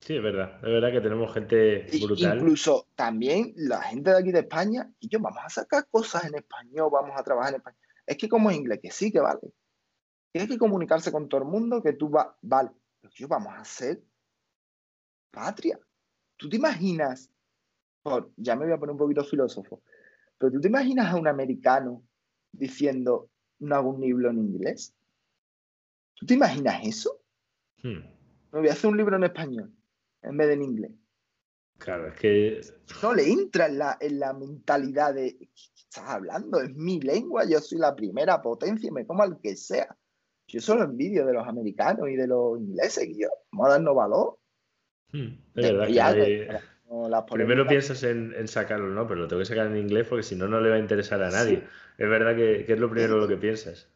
Speaker 2: Sí, es verdad. Es verdad que tenemos gente brutal.
Speaker 1: Incluso también la gente de aquí de España, y yo, vamos a sacar cosas en español, vamos a trabajar en español. Es que como es inglés, que sí, que vale. Tienes que comunicarse con todo el mundo, que tú vas, vale, pero yo vamos a ser patria. ¿Tú te imaginas? Por, ya me voy a poner un poquito filósofo, pero ¿tú te imaginas a un americano diciendo no hago un libro en inglés? ¿Tú te imaginas eso? Hmm. Me voy a hacer un libro en español en vez de en inglés.
Speaker 2: Claro, es que.
Speaker 1: No le entra en la, en la mentalidad de. ¿Qué estás hablando? Es mi lengua, yo soy la primera potencia y me como al que sea. Yo solo envidio de los americanos y de los ingleses, que yo, vamos a darnos valor.
Speaker 2: Hmm, es verdad Primero piensas en, sacarlo, ¿no? Pero lo tengo que sacar en inglés porque si no, no le va a interesar a nadie. Es verdad que, que, es lo primero lo que piensas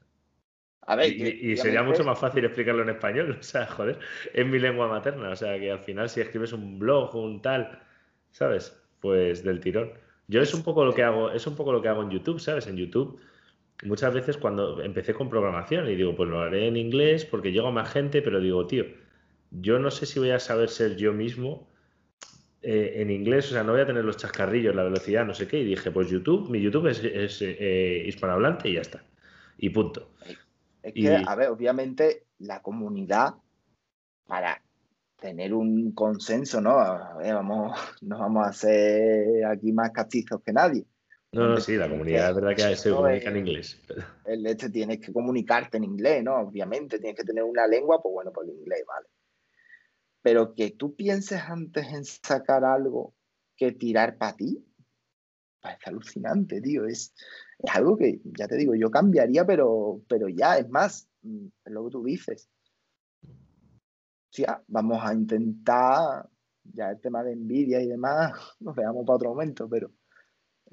Speaker 2: y, sería mucho más fácil explicarlo en español, o sea, joder, es mi lengua materna, o sea, que al final si escribes un blog o un tal, ¿sabes? Pues del tirón. Yo es un poco lo que hago, es un poco lo que hago en YouTube, ¿sabes? En YouTube muchas veces cuando empecé con programación y digo, pues lo haré en inglés porque llego a más gente, pero digo, tío, yo no sé si voy a saber ser yo mismo eh, en inglés, o sea, no voy a tener los chascarrillos, la velocidad, no sé qué, y dije, pues YouTube, mi YouTube es, eh, hispanohablante y ya está. Y punto.
Speaker 1: Es que, a ver, obviamente la comunidad, para tener un consenso, ¿no? A ver, vamos, no vamos a ser aquí más castizos que nadie.
Speaker 2: No, no, sí, la comunidad es verdad que se comunica en inglés.
Speaker 1: El este tienes que comunicarte en inglés, ¿no? Obviamente, tienes que tener una lengua, pues bueno, pues el inglés, ¿vale? Pero que tú pienses antes en sacar algo que tirar para ti, parece alucinante, tío. Es, es algo que, ya te digo, yo cambiaría, pero, pero ya, es más, mm, es lo que tú dices. ya, vamos a intentar, ya el tema de envidia y demás, nos veamos para otro momento, pero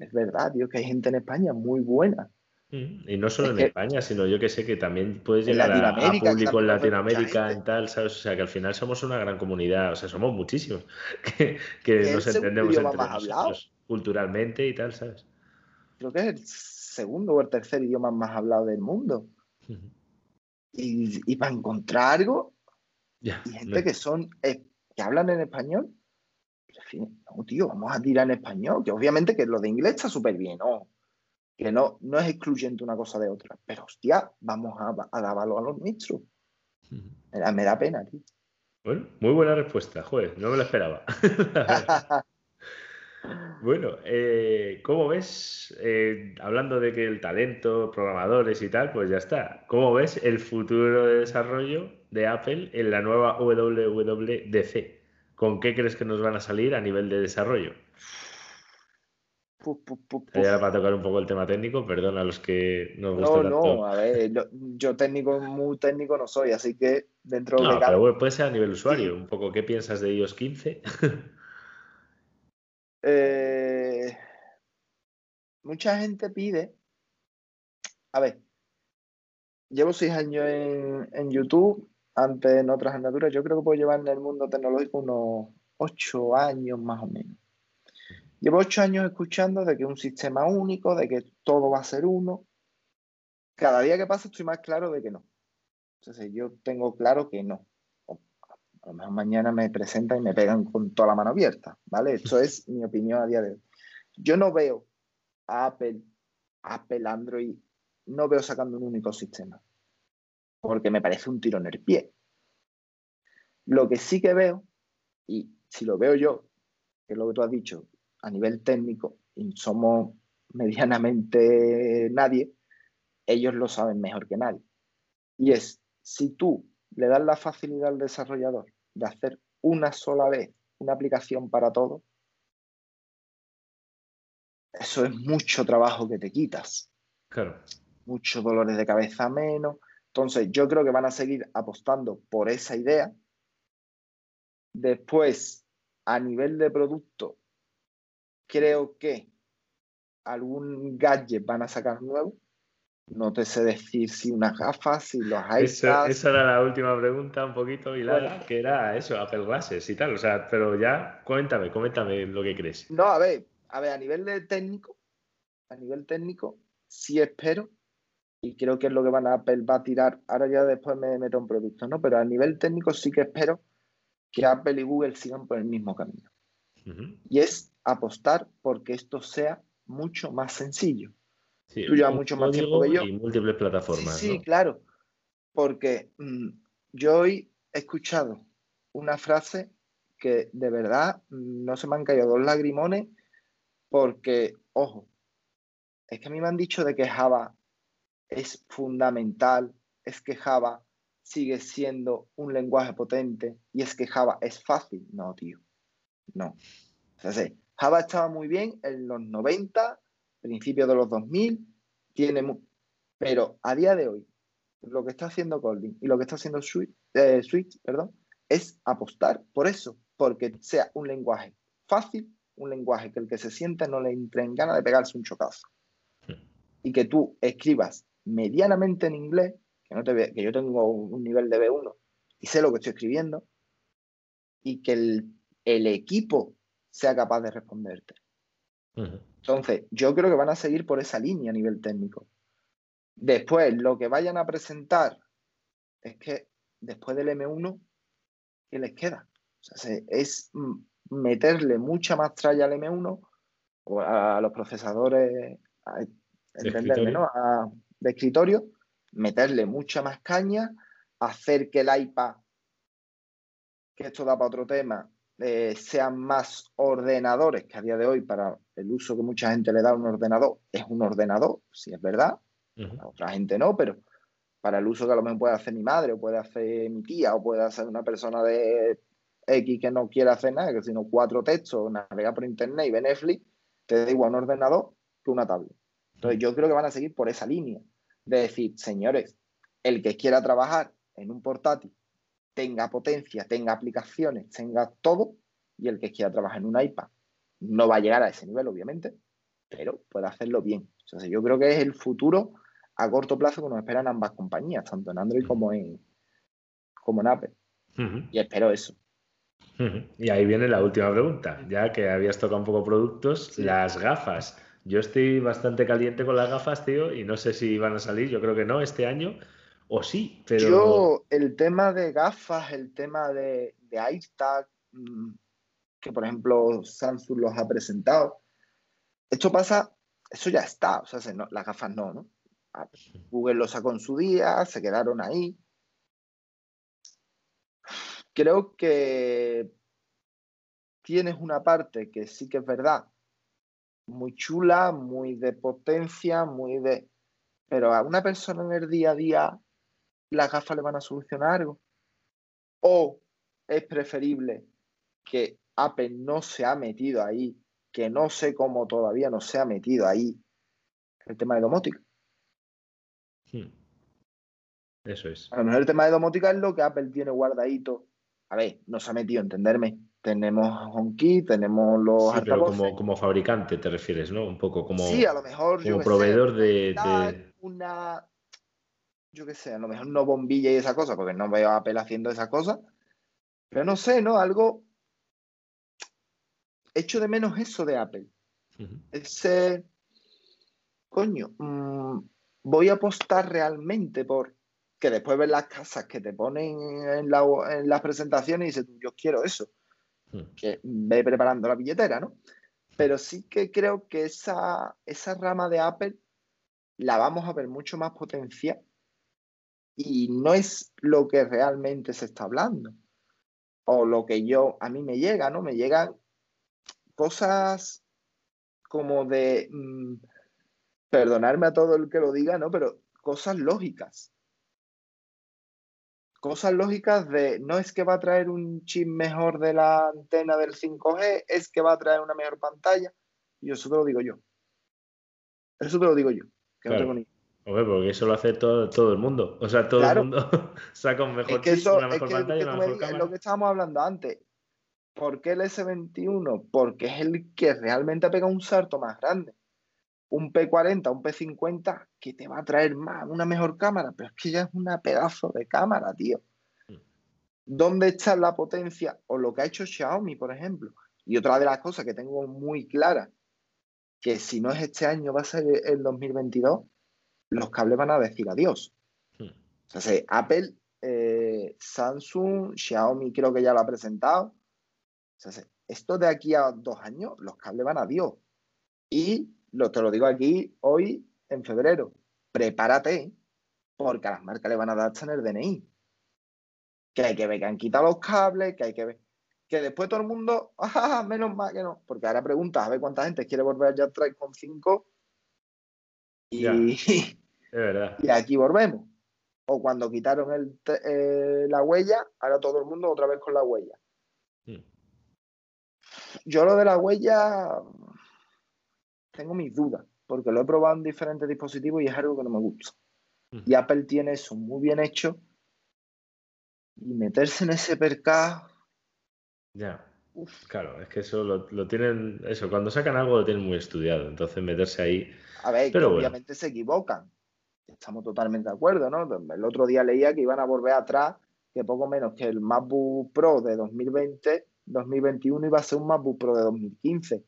Speaker 1: es verdad, tío, que hay gente en España muy buena.
Speaker 2: Mm, y no solo en España, sino yo que sé que también puedes llegar a, público en Latinoamérica, en tal, ¿sabes? O sea, que al final somos una gran comunidad, o sea, somos muchísimos que, que nos entendemos entre nosotros culturalmente y tal, ¿sabes?
Speaker 1: Creo que es el segundo o el tercer idioma más hablado del mundo. y, y, para encontrar algo, y gente que son eh, que hablan en español, no, tío, vamos a tirar en español, que obviamente que lo de inglés está súper bien, ¿no? Que no, no es excluyente una cosa de otra, pero hostia, vamos a, a dar valor a los nuestros. me, da, pena, tío.
Speaker 2: Bueno, muy buena respuesta, joder, no me lo esperaba. Bueno, eh, ¿cómo ves, eh, hablando de que el talento, programadores y tal, pues ya está, ¿cómo ves el futuro de desarrollo de Apple en la nueva WWDC? ¿Con qué crees que nos van a salir a nivel de desarrollo? Ya para tocar un poco el tema técnico, perdón a los que nos gusta
Speaker 1: No, no, a ver, yo, técnico, muy técnico no soy, así que dentro
Speaker 2: de... pero puede ser a nivel usuario, un poco, ¿qué piensas de iOS 15?
Speaker 1: Eh, mucha gente pide, a ver, llevo seis años en, YouTube, antes en otras andaturas, yo creo que puedo llevar en el mundo tecnológico unos ocho años más o menos. Llevo ocho años escuchando de que un sistema único, de que todo va a ser uno. cada día que pasa estoy más claro de que no. Entonces yo tengo claro que no. a lo mejor mañana me presentan y me pegan con toda la mano abierta, ¿vale? Esto es mi opinión a día de hoy. Yo no veo a Apple, Apple, Android, no veo sacando un único sistema, porque me parece un tiro en el pie. Lo que sí que veo, y si lo veo yo, que es lo que tú has dicho, a nivel técnico, y somos medianamente nadie, ellos lo saben mejor que nadie. Y es, si tú le das la facilidad al desarrollador de hacer una sola vez una aplicación para todo, eso es mucho trabajo que te quitas.
Speaker 2: Claro.
Speaker 1: Muchos dolores de cabeza menos. Entonces, yo creo que van a seguir apostando por esa idea. Después, a nivel de producto, creo que algún gadget van a sacar nuevo. No te sé decir si unas gafas, si los
Speaker 2: iPads. Esa era la última pregunta, un poquito hilada, que era eso, Apple Glasses y tal. O sea, pero ya cuéntame, coméntame lo que crees.
Speaker 1: No, a ver, a ver, a nivel de técnico, a nivel técnico, sí espero, y creo que es lo que van a Apple va a tirar. Ahora ya después me meto en productos, ¿no? Pero a nivel técnico sí que espero que Apple y Google sigan por el mismo camino. Y es apostar porque esto sea mucho más sencillo.
Speaker 2: Sí, Tú llevas mucho más tiempo que yo. Y múltiples plataformas.
Speaker 1: Sí, claro. Porque mm, yo hoy he escuchado una frase que de verdad no se me han caído dos lagrimones porque, ojo, es que a mí me han dicho de que Java es fundamental, es que Java sigue siendo un lenguaje potente y es que Java es fácil. No, tío. No. Sea, Java estaba muy bien en los 90, principios de los 2000, tiene pero a día de hoy, lo que está haciendo Kotlin y lo que está haciendo eh, Switch, perdón, es apostar por eso, porque sea un lenguaje fácil, un lenguaje que el que se siente no le entre en gana de pegarse un chocazo. Y que tú escribas medianamente en inglés, que, no te que yo tengo un nivel de B1 y sé lo que estoy escribiendo, y que el, el equipo sea capaz de responderte. Entonces, yo creo que van a seguir por esa línea a nivel técnico. Después, lo que vayan a presentar es que después del M1, ¿qué les queda? O sea, es meterle mucha más tralla al M1 o a los procesadores, entenderme, ¿no? de escritorio, meterle mucha más caña, hacer que el iPad, que esto da para otro tema, eh, sean más ordenadores, que a día de hoy, para el uso que mucha gente le da a un ordenador, es un ordenador, si es verdad. A otra gente no, pero para el uso que a lo mejor puede hacer mi madre, o puede hacer mi tía, o puede hacer una persona de X que no quiere hacer nada, que sino cuatro textos, navegar por internet y ver Netflix, te da igual un ordenador que una tablet. Entonces yo creo que van a seguir por esa línea de decir, señores, el que quiera trabajar en un portátil tenga potencia, tenga aplicaciones, tenga todo, y el que quiera trabajar en un iPad no va a llegar a ese nivel, obviamente, pero puede hacerlo bien. Entonces, yo creo que es el futuro a corto plazo que nos esperan ambas compañías, tanto en Android como en, como en Apple. Y espero eso.
Speaker 2: Y ahí viene la última pregunta, ya que habías tocado un poco productos, las gafas. Yo estoy bastante caliente con las gafas, tío, y no sé si van a salir, yo creo que no este año, o sí, pero...
Speaker 1: Yo, el tema de gafas, el tema de, de mm, que por ejemplo Samsung los ha presentado, esto pasa, eso ya está, o sea, las gafas no, ¿no? Ah, Google lo sacó en su día, se quedaron ahí. Creo que tienes una parte que sí que es verdad, muy chula, muy de potencia, muy de... Pero a una persona en el día a día las gafas le van a solucionar algo. O es preferible que Apple no se ha metido ahí, que no sé cómo todavía no se ha metido ahí el tema de domótica.
Speaker 2: Hmm. Eso es.
Speaker 1: A lo mejor el tema de domótica es lo que Apple tiene guardadito. A ver, no se ha metido, entenderme. Tenemos HomeKey, tenemos los.
Speaker 2: Sí, pero como, como, fabricante te refieres, ¿no? Un poco como.
Speaker 1: Sí, a lo mejor.
Speaker 2: Como proveedor de,
Speaker 1: Una yo qué sé, a lo mejor no bombilla y esa cosa, porque no veo a Apple haciendo esa cosa, pero no sé, ¿no? Algo... Echo de menos eso de Apple. Ese... Coño, mm, voy a apostar realmente por que después ves las casas que te ponen en, las presentaciones y dices, yo quiero eso. Hmm. Que ve preparando la billetera, ¿no? Pero sí que creo que esa, esa rama de Apple la vamos a ver mucho más potencial y no es lo que realmente se está hablando o lo que yo a mí me llega, ¿no? Me llegan cosas como de mm, perdonarme a todo el que lo diga, ¿no? Pero cosas lógicas. Cosas lógicas de no es que va a traer un chip mejor de la antena del 5G, es que va a traer una mejor pantalla. Y eso te lo digo yo. Eso te lo digo yo. Que no tengo ni
Speaker 2: Hombre, porque eso lo hace todo, todo el mundo. O sea, todo el mundo saca un mejor
Speaker 1: chip, una mejor pantalla, una mejor cámara. Lo que estábamos hablando antes. ¿Por qué el S21? Porque es el que realmente ha pegado un salto más grande. Un P40, un P50, que te va a traer más, una mejor cámara, pero es que ya es una pedazo de cámara, tío. Mm. ¿Dónde está la potencia? O lo que ha hecho Xiaomi, por ejemplo. Y otra de las cosas que tengo muy clara, que si no es este año, va a ser el 2022, los cables van a decir adiós. Hmm. O sea, Apple, eh, Samsung, Xiaomi creo que ya lo ha presentado. O sea, esto de aquí a dos años, los cables van a adiós. Y lo, te lo digo aquí hoy, en febrero, prepárate, porque a las marcas le van a dar hasta en el DNI. Que hay que ver que han quitado los cables, que hay que ver. Que después todo el mundo, ah, menos mal que no. Porque ahora preguntas a ver cuánta gente quiere volver ya a con 5 y, y aquí volvemos. O cuando quitaron el, eh, la huella, ahora todo el mundo otra vez con la huella. Hmm. Yo lo de la huella tengo mis dudas, porque lo he probado en diferentes dispositivos y es algo que no me gusta. Hmm. Y Apple tiene eso muy bien hecho. Y meterse en ese percado.
Speaker 2: Ya. Claro, es que eso lo, tienen, eso, cuando sacan algo lo tienen muy estudiado, entonces meterse ahí.
Speaker 1: A ver, pero obviamente se equivocan, estamos totalmente de acuerdo, ¿no? El otro día leía que iban a volver atrás, que poco menos que el MacBook Pro de 2020, 2021 iba a ser un MacBook Pro de 2015.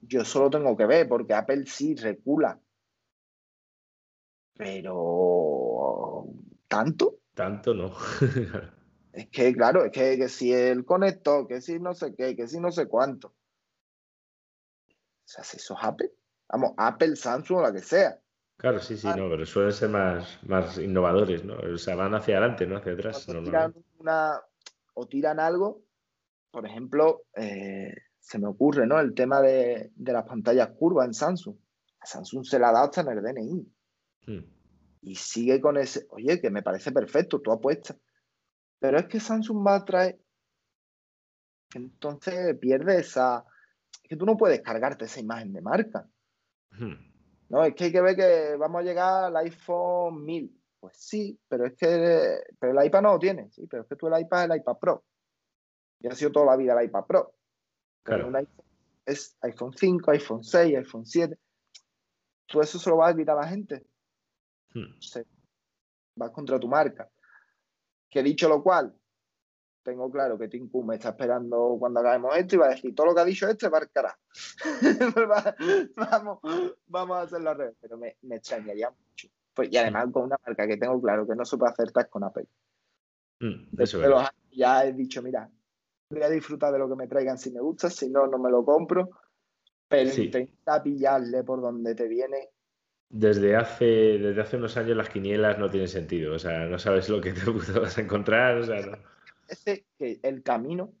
Speaker 1: Yo solo tengo que ver, porque Apple sí recula. Pero. ¿Tanto?
Speaker 2: Tanto no.
Speaker 1: es que, claro, es que, que si el conector, que si no sé qué, que si no sé cuánto. O sea, si eso es Apple. Vamos, Apple, Samsung o la que sea.
Speaker 2: Claro, sí, sí, ah. no, pero suelen ser más, más innovadores, ¿no? O sea, van hacia adelante, no hacia atrás.
Speaker 1: O tiran, una, o tiran algo, por ejemplo, eh, se me ocurre, ¿no? El tema de, las pantallas curvas en Samsung. A Samsung se la ha dado hasta en el DNI. Hmm. Y sigue con ese, oye, que me parece perfecto, tú apuestas. Pero es que Samsung va a traer. Entonces pierde esa. Es que tú no puedes cargarte esa imagen de marca. No, es que hay que ver que vamos a llegar al iPhone 1000. Pues sí, pero es que pero el iPad no lo tiene, sí, pero es que tú el iPad es el iPad Pro. Y ha sido toda la vida el iPad Pro. Claro. es iPhone 5, iPhone 6, iPhone 7. Tú eso se lo vas a quitar a la gente. Hmm. Vas contra tu marca. Que dicho lo cual, tengo claro que Tim Cook me está esperando cuando acabemos esto y va a decir todo lo que ha dicho este marcará. vamos, vamos a hacerlo al revés, pero me, me extrañaría mucho. Pues, y además con una marca que tengo claro que no se puede acertar con Apple. Mm, eso ya he dicho, mira, voy a disfrutar de lo que me traigan si me gusta, si no, no me lo compro. Pero intenta pillarle por donde te viene
Speaker 2: desde hace, desde hace unos años las quinielas no tienen sentido. O sea, no sabes lo que te vas a encontrar. O sea, no
Speaker 1: que el camino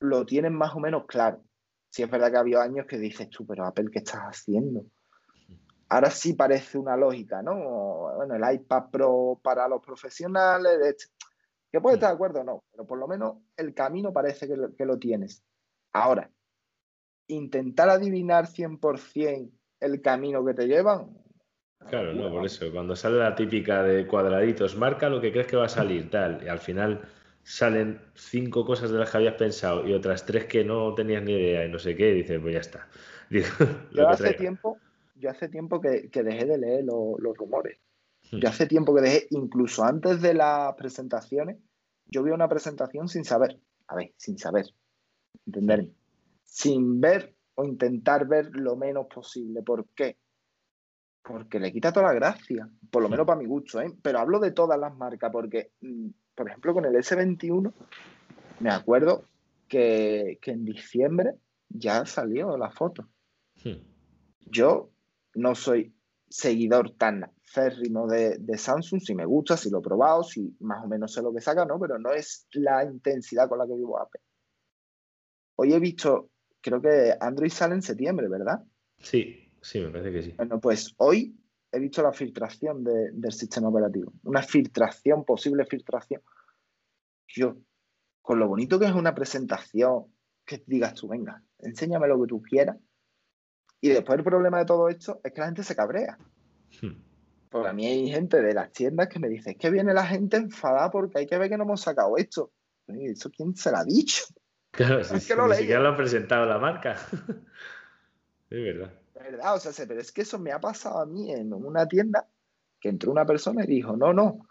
Speaker 1: lo tienen más o menos claro. Si es verdad que había años que dices tú, pero Apple, ¿qué estás haciendo? Ahora sí parece una lógica, ¿no? Bueno, el iPad Pro para los profesionales, que puede estar de acuerdo o no, pero por lo menos el camino parece que lo, que lo tienes. Ahora, intentar adivinar 100% el camino que te llevan.
Speaker 2: Claro, no, por eso, cuando sale la típica de cuadraditos, marca lo que crees que va a salir, tal, y al final salen cinco cosas de las que habías pensado y otras tres que no tenías ni idea y no sé qué, y dices, pues ya está.
Speaker 1: yo, hace tiempo, yo hace tiempo que, dejé de leer los rumores. Hmm. Yo hace tiempo que dejé, incluso antes de las presentaciones, yo vi una presentación sin saber, a ver, sin saber, entenderme, sin ver o intentar ver lo menos posible. ¿Por qué? Porque le quita toda la gracia, por lo menos para mi gusto, ¿eh? Pero hablo de todas las marcas, porque, mm, por ejemplo, con el S21, me acuerdo que, en diciembre ya salió la foto. Hmm. Yo no soy seguidor tan férrimo de, de, Samsung, si me gusta, si lo he probado, si más o menos sé lo que saca, ¿no? Pero no es la intensidad con la que vivo Apple. Hoy he visto, creo que Android sale en septiembre, ¿verdad?
Speaker 2: Sí, sí, me parece que sí.
Speaker 1: Bueno, pues hoy he visto la filtración del sistema operativo. Una filtración, posible filtración. Yo, con lo bonito que es una presentación, que digas tú, venga, enséñame lo que tú quieras. Y después el problema de todo esto es que la gente se cabrea. Hmm. Porque a mí hay gente de las tiendas que me dice, es que viene la gente enfadada porque hay que ver que no hemos sacado esto. ¿Eso quién se lo ha dicho?
Speaker 2: Claro, es que ni siquiera lo han presentado la marca. es verdad.
Speaker 1: verdad, o sea, pero es que eso me ha pasado a mí en una tienda que entró una persona y dijo, no, no,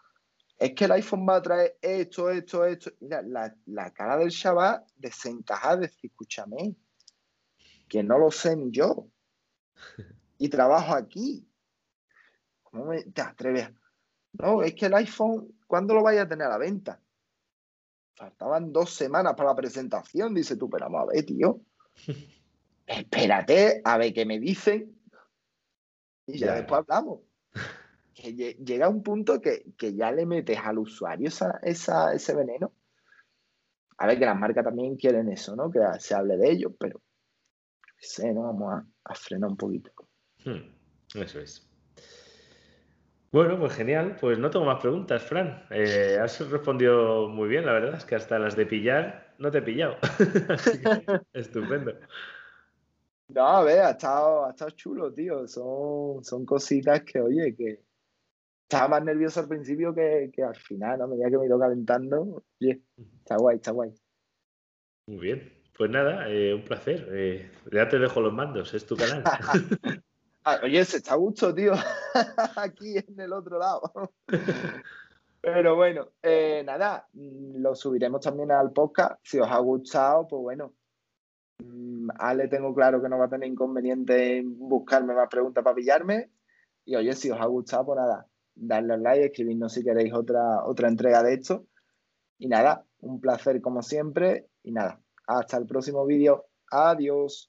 Speaker 1: es que el iPhone va a traer esto, esto, esto. Mira, la, cara del chaval desencajada, decir, escúchame, que no lo sé ni yo. Y trabajo aquí. ¿Cómo te atreves? No, es que el iPhone, ¿cuándo lo vaya a tener a la venta? Faltaban dos semanas para la presentación, dice tú, pero vamos a ver, tío. Espérate a ver qué me dicen y ya, después hablamos. Que llega un punto que, ya le metes al usuario esa, ese veneno. A ver, que las marcas también quieren eso, ¿no? Que se hable de ellos, pero sé, ¿no? Vamos a, frenar un poquito.
Speaker 2: Hmm, eso es. Bueno, pues genial. Pues no tengo más preguntas, Fran. Eh, has respondido muy bien, la verdad. Es que hasta las de pillar no te he pillado. estupendo.
Speaker 1: No, a ver, ha estado, ha estado chulo, tío. Son, son cositas que, oye, que estaba más nervioso al principio que, al final, ¿no? A medida que me he ido calentando, oye, está guay, está guay.
Speaker 2: Muy bien. Pues nada, eh, un placer. Eh, ya te dejo los mandos, es tu canal.
Speaker 1: Ah, oye, se está a gusto, tío. Aquí en el otro lado. Pero bueno, eh, nada, mm, lo subiremos también al podcast. Si os ha gustado, pues bueno. Mm, Ale tengo claro que no va a tener inconveniente en buscarme más preguntas para pillarme. Y oye, si os ha gustado, pues nada, darle al like, escribirnos si queréis otra, otra entrega de esto. Y nada, un placer como siempre. Y nada, hasta el próximo vídeo. Adiós.